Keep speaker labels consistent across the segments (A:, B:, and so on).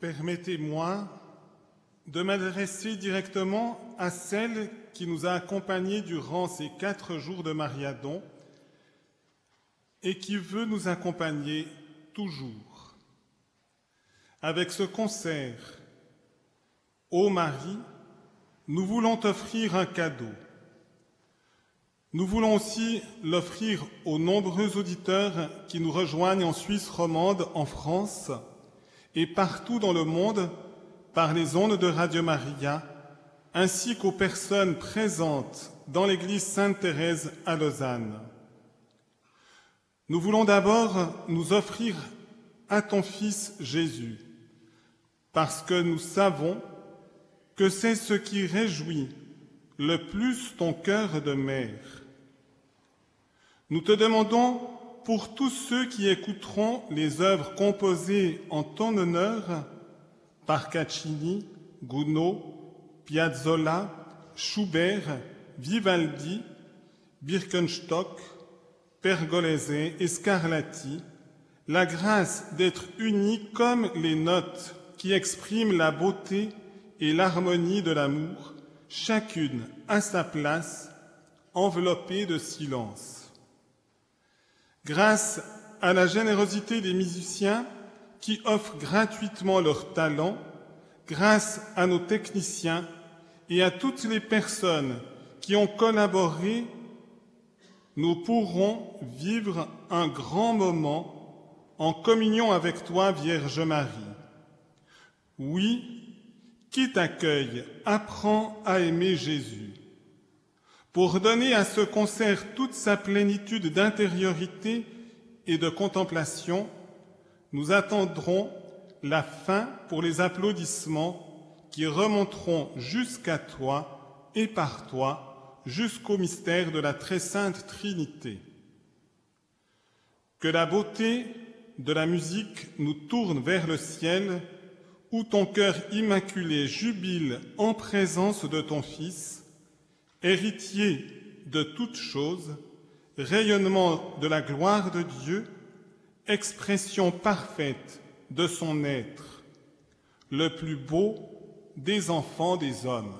A: Permettez-moi de m'adresser directement à celle qui nous a accompagnés durant ces quatre jours de Mariadon et qui veut nous accompagner toujours. Avec ce concert, Ô Marie, nous voulons t'offrir un cadeau. Nous voulons aussi l'offrir aux nombreux auditeurs qui nous rejoignent en Suisse romande, en France et partout dans le monde par les ondes de Radio Maria, ainsi qu'aux personnes présentes dans l'église Sainte-Thérèse à Lausanne. Nous voulons d'abord nous offrir à ton Fils Jésus, parce que nous savons que c'est ce qui réjouit le plus ton cœur de mère. Nous te demandons pour tous ceux qui écouteront les œuvres composées en ton honneur par Caccini, Gounod, Piazzolla, Schubert, Vivaldi, Birkenstock, Pergolese et Scarlatti, la grâce d'être unis comme les notes qui expriment la beauté et l'harmonie de l'amour, chacune à sa place, enveloppée de silence. Grâce à la générosité des musiciens qui offrent gratuitement leur talent, grâce à nos techniciens et à toutes les personnes qui ont collaboré, nous pourrons vivre un grand moment en communion avec toi, Vierge Marie. Oui, qui t'accueille apprend à aimer Jésus. Pour donner à ce concert toute sa plénitude d'intériorité et de contemplation, nous attendrons la fin pour les applaudissements qui remonteront jusqu'à toi et par toi jusqu'au mystère de la très sainte Trinité. Que la beauté de la musique nous tourne vers le ciel, où ton cœur immaculé jubile en présence de ton Fils, héritier de toutes choses, rayonnement de la gloire de Dieu, expression parfaite de son être, le plus beau des enfants des hommes.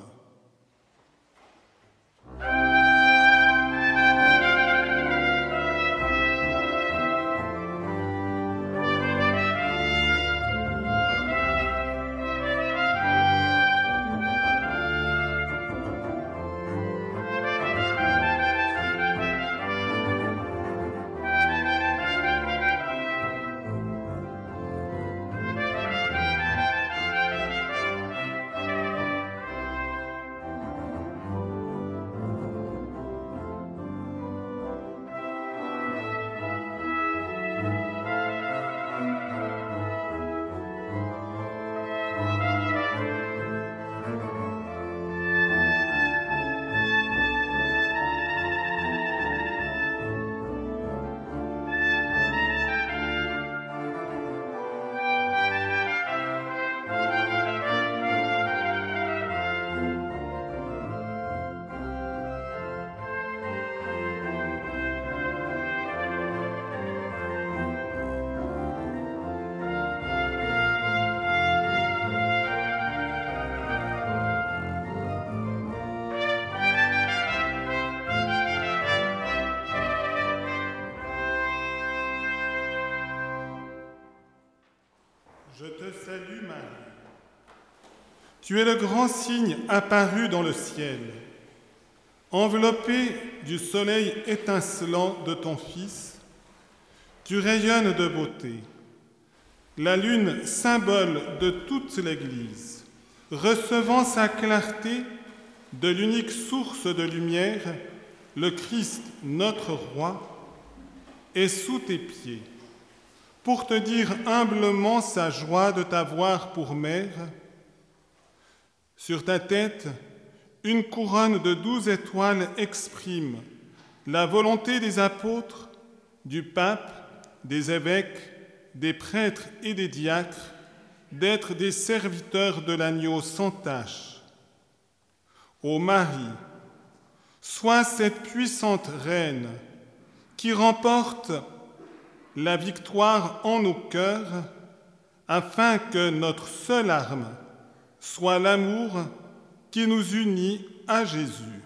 A: Tu es le grand signe apparu dans le ciel. Enveloppé du soleil étincelant de ton Fils, tu rayonnes de beauté. La lune, symbole de toute l'Église, recevant sa clarté de l'unique source de lumière, le Christ, notre roi, est sous tes pieds pour te dire humblement sa joie de t'avoir pour mère. Sur ta tête, une couronne de douze étoiles exprime la volonté des apôtres, du pape, des évêques, des prêtres et des diacres d'être des serviteurs de l'agneau sans tache. Ô Marie, sois cette puissante reine qui remporte la victoire en nos cœurs afin que notre seule arme soit l'amour qui nous unit à Jésus.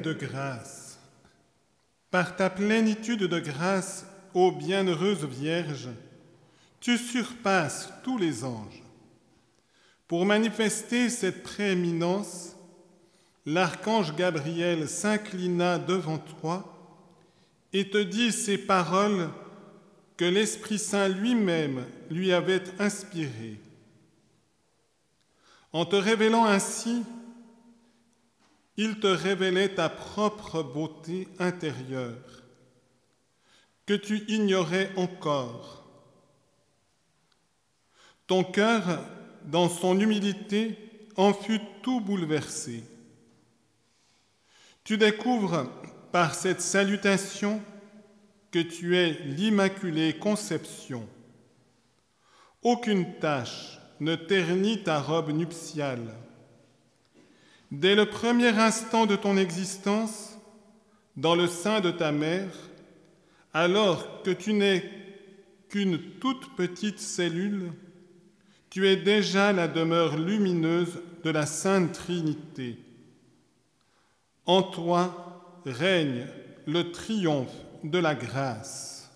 A: De grâce. Par ta plénitude de grâce, ô bienheureuse Vierge, tu surpasses tous les anges. Pour manifester cette prééminence, l'archange Gabriel s'inclina devant toi et te dit ces paroles que l'Esprit Saint lui-même lui avait inspirées. En te révélant ainsi, il te révélait ta propre beauté intérieure que tu ignorais encore. Ton cœur, dans son humilité, en fut tout bouleversé. Tu découvres par cette salutation que tu es l'Immaculée Conception. Aucune tache ne ternit ta robe nuptiale. Dès le premier instant de ton existence, dans le sein de ta mère, alors que tu n'es qu'une toute petite cellule, tu es déjà la demeure lumineuse de la Sainte Trinité. En toi règne le triomphe de la grâce.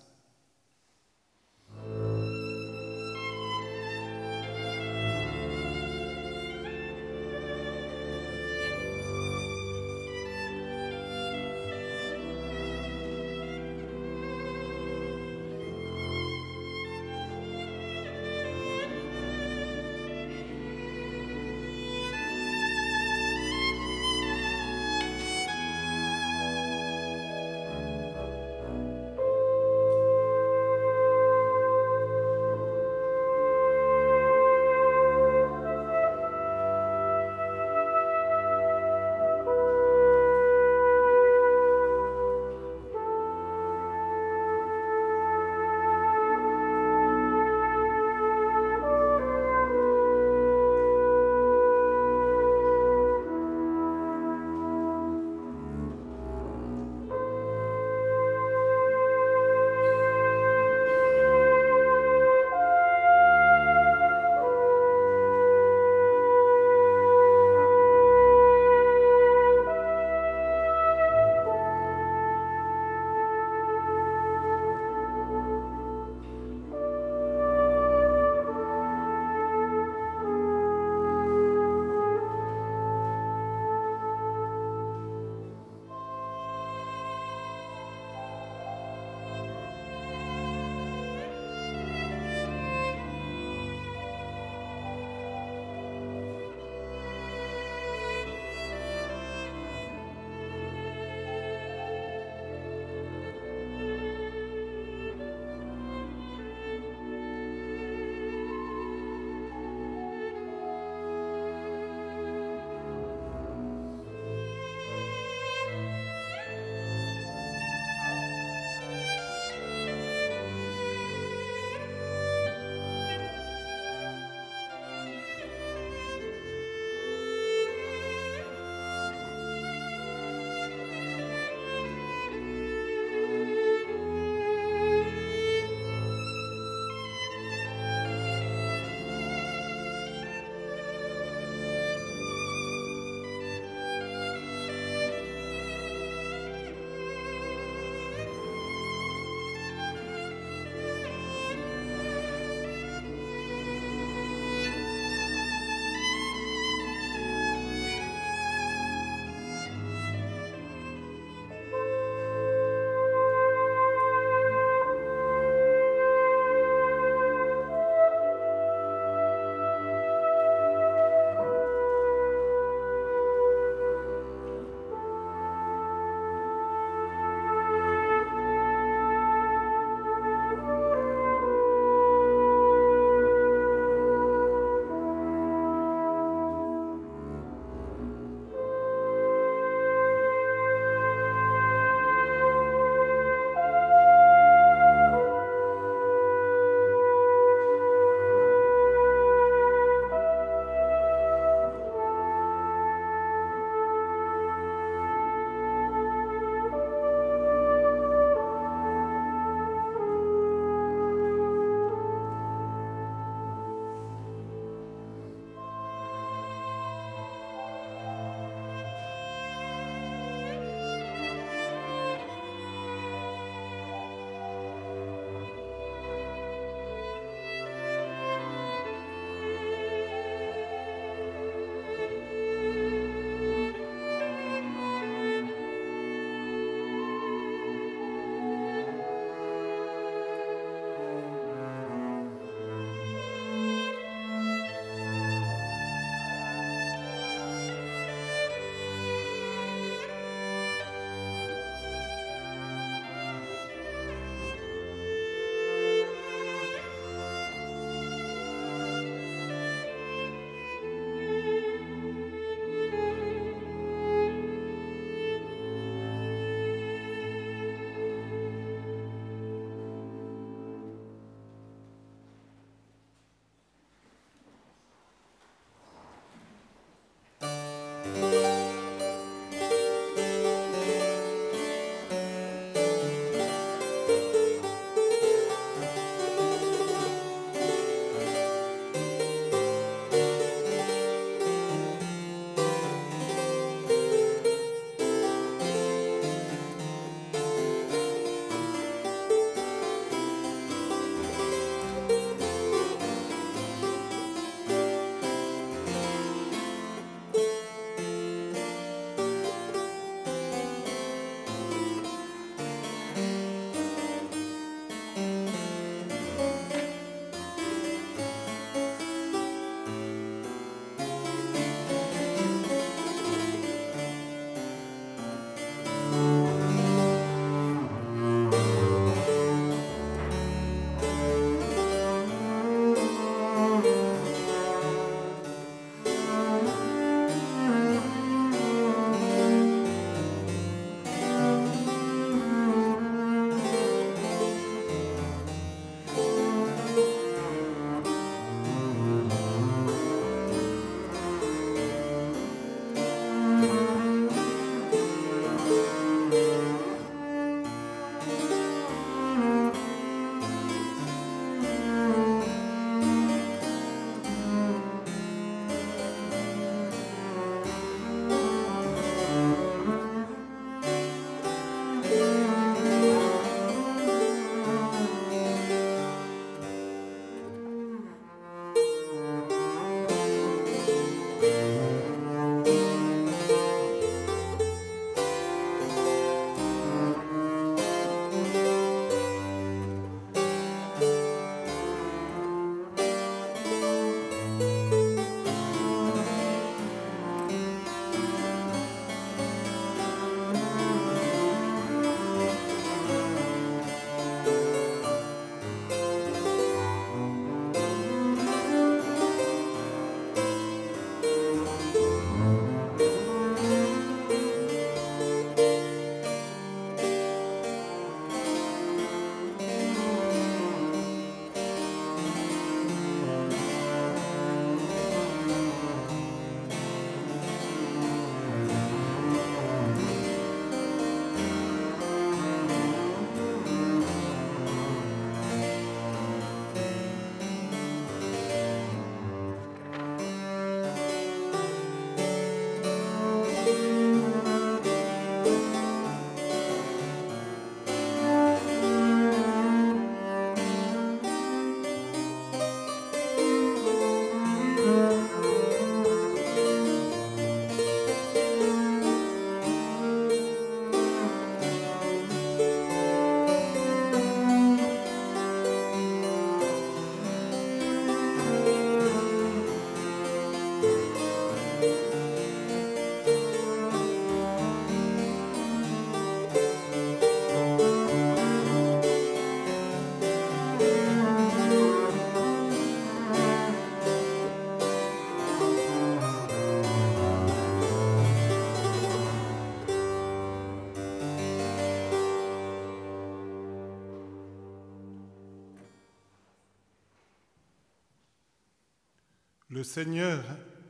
A: Seigneur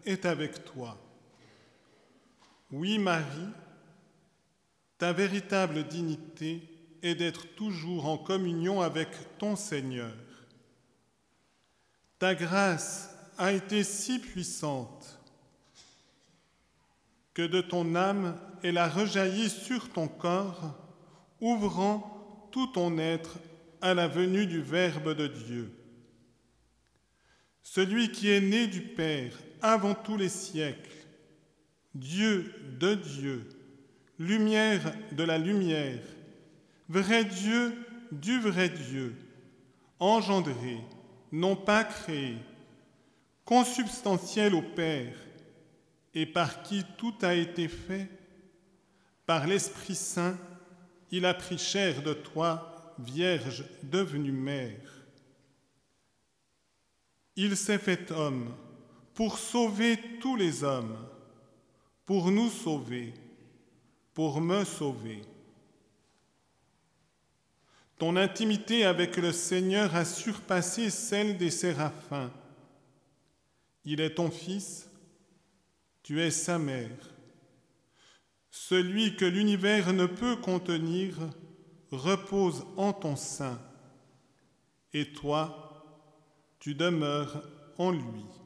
A: est avec toi. Oui, Marie, ta véritable dignité est d'être toujours en communion avec ton Seigneur. Ta grâce a été si puissante que de ton âme elle a rejailli sur ton corps, ouvrant tout ton être à la venue du Verbe de Dieu. Celui qui est né du Père avant tous les siècles, Dieu de Dieu, lumière de la lumière, vrai Dieu du vrai Dieu, engendré, non pas créé, consubstantiel au Père, et par qui tout a été fait, par l'Esprit Saint, il a pris chair de toi, Vierge devenue mère. Il s'est fait homme pour sauver tous les hommes, pour nous sauver, pour me sauver. Ton intimité avec le Seigneur a surpassé celle des séraphins. Il est ton Fils, tu es sa mère. Celui que l'univers ne peut contenir repose en ton sein, et toi, tu demeures en lui.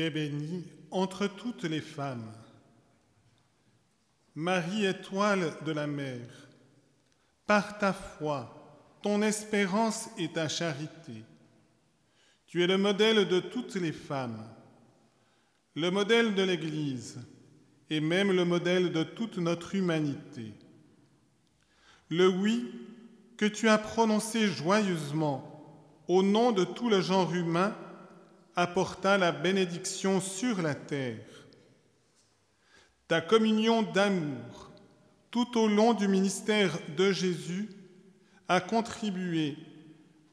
A: Tu es bénie entre toutes les femmes. Marie, étoile de la mer, par ta foi, ton espérance et ta charité, tu es le modèle de toutes les femmes, le modèle de l'Église et même le modèle de toute notre humanité. Le oui que tu as prononcé joyeusement au nom de tout le genre humain apporta la bénédiction sur la terre. Ta communion d'amour tout au long du ministère de Jésus a contribué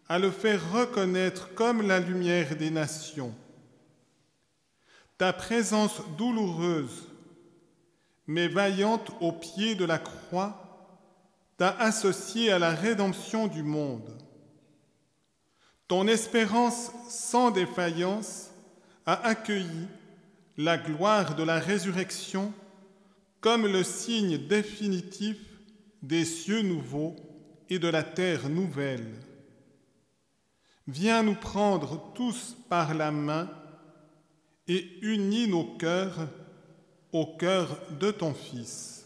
A: à le faire reconnaître comme la lumière des nations. Ta présence douloureuse, mais vaillante au pied de la croix, t'a associé à la rédemption du monde. Ton espérance sans défaillance a accueilli la gloire de la résurrection comme le signe définitif des cieux nouveaux et de la terre nouvelle. Viens nous prendre tous par la main et unis nos cœurs au cœur de ton Fils.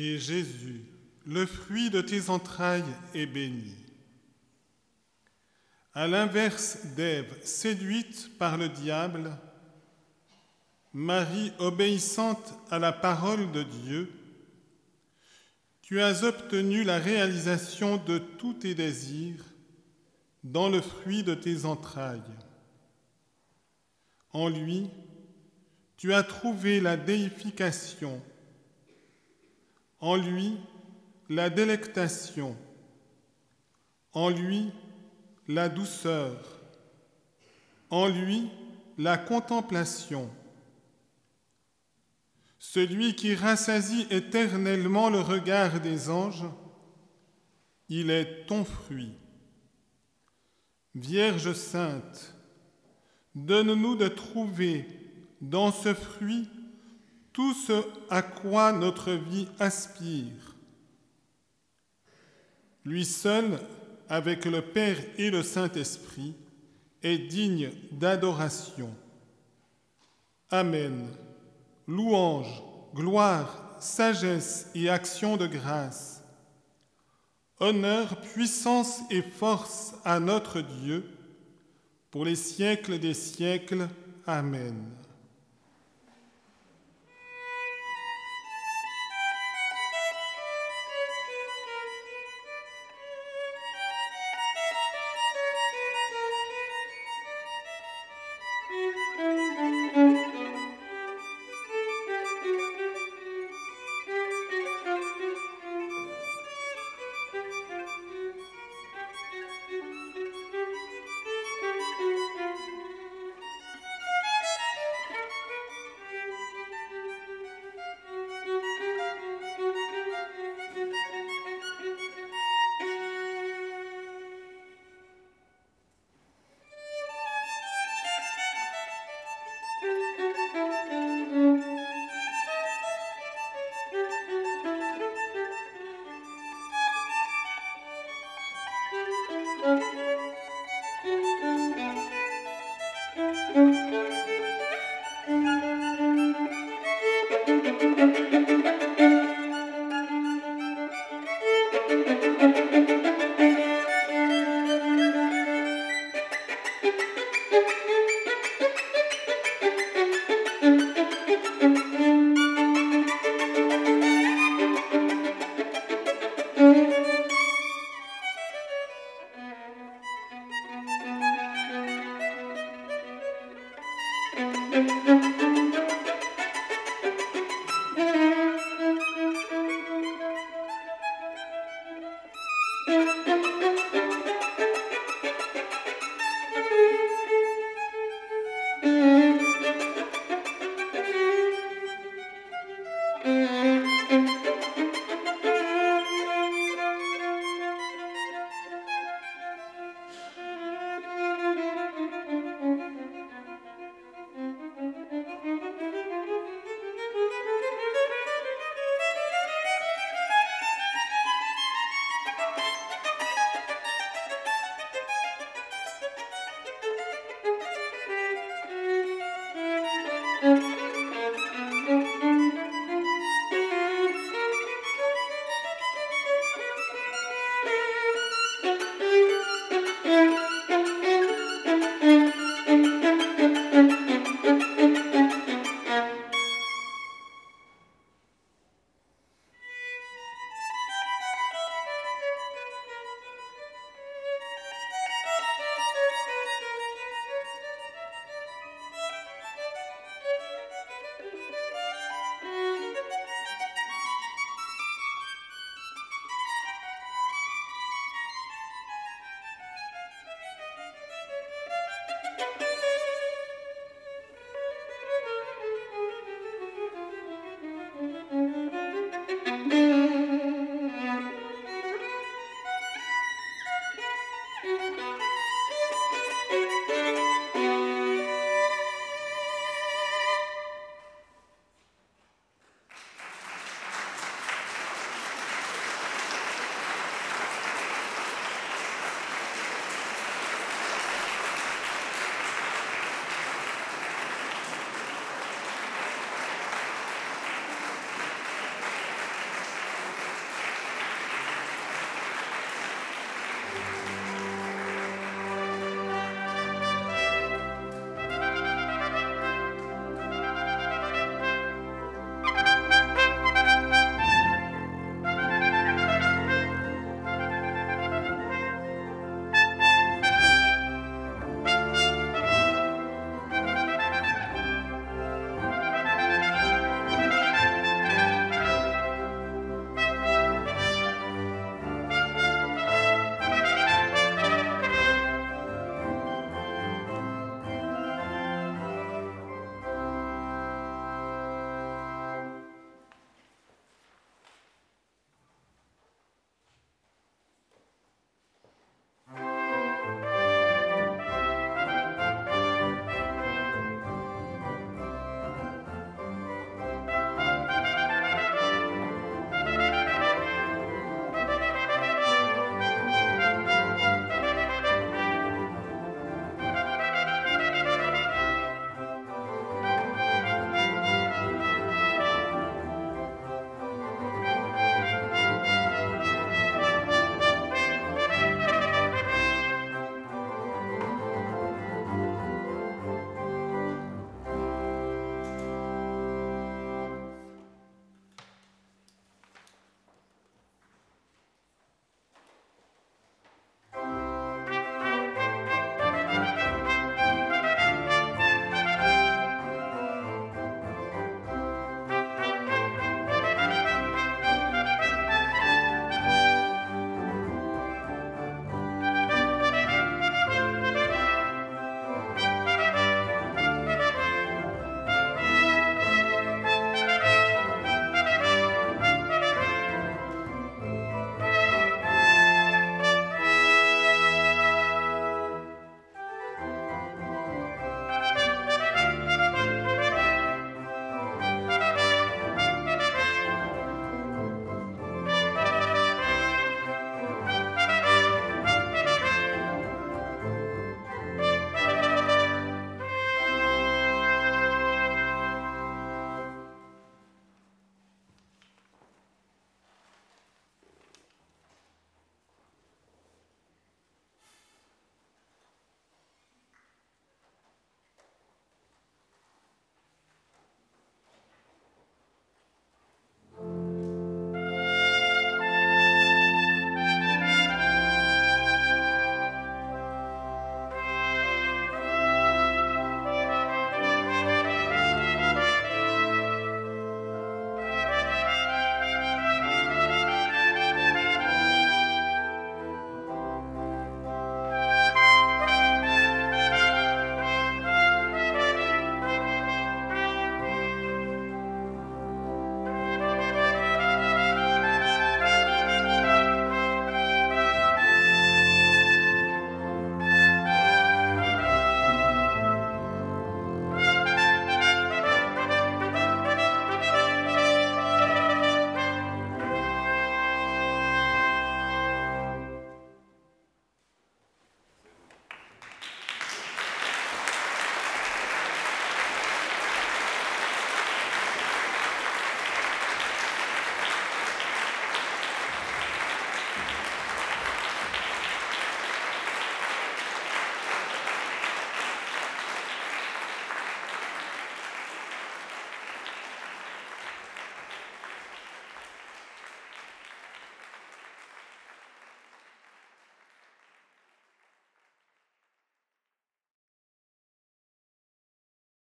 A: Et Jésus, le fruit de tes entrailles, est béni. À l'inverse d'Ève, séduite par le diable, Marie, obéissante à la parole de Dieu, tu as obtenu la réalisation de tous tes désirs dans le fruit de tes entrailles. En lui, tu as trouvé la déification. En lui, la délectation. En lui, la douceur. En lui, la contemplation. Celui qui rassasie éternellement le regard des anges, il est ton fruit. Vierge sainte, donne-nous de trouver dans ce fruit tout ce à quoi notre vie aspire. Lui seul, avec le Père et le Saint-Esprit, est digne d'adoration. Amen. Louange, gloire, sagesse et action de grâce. Honneur, puissance et force à notre Dieu, pour les siècles des siècles. Amen.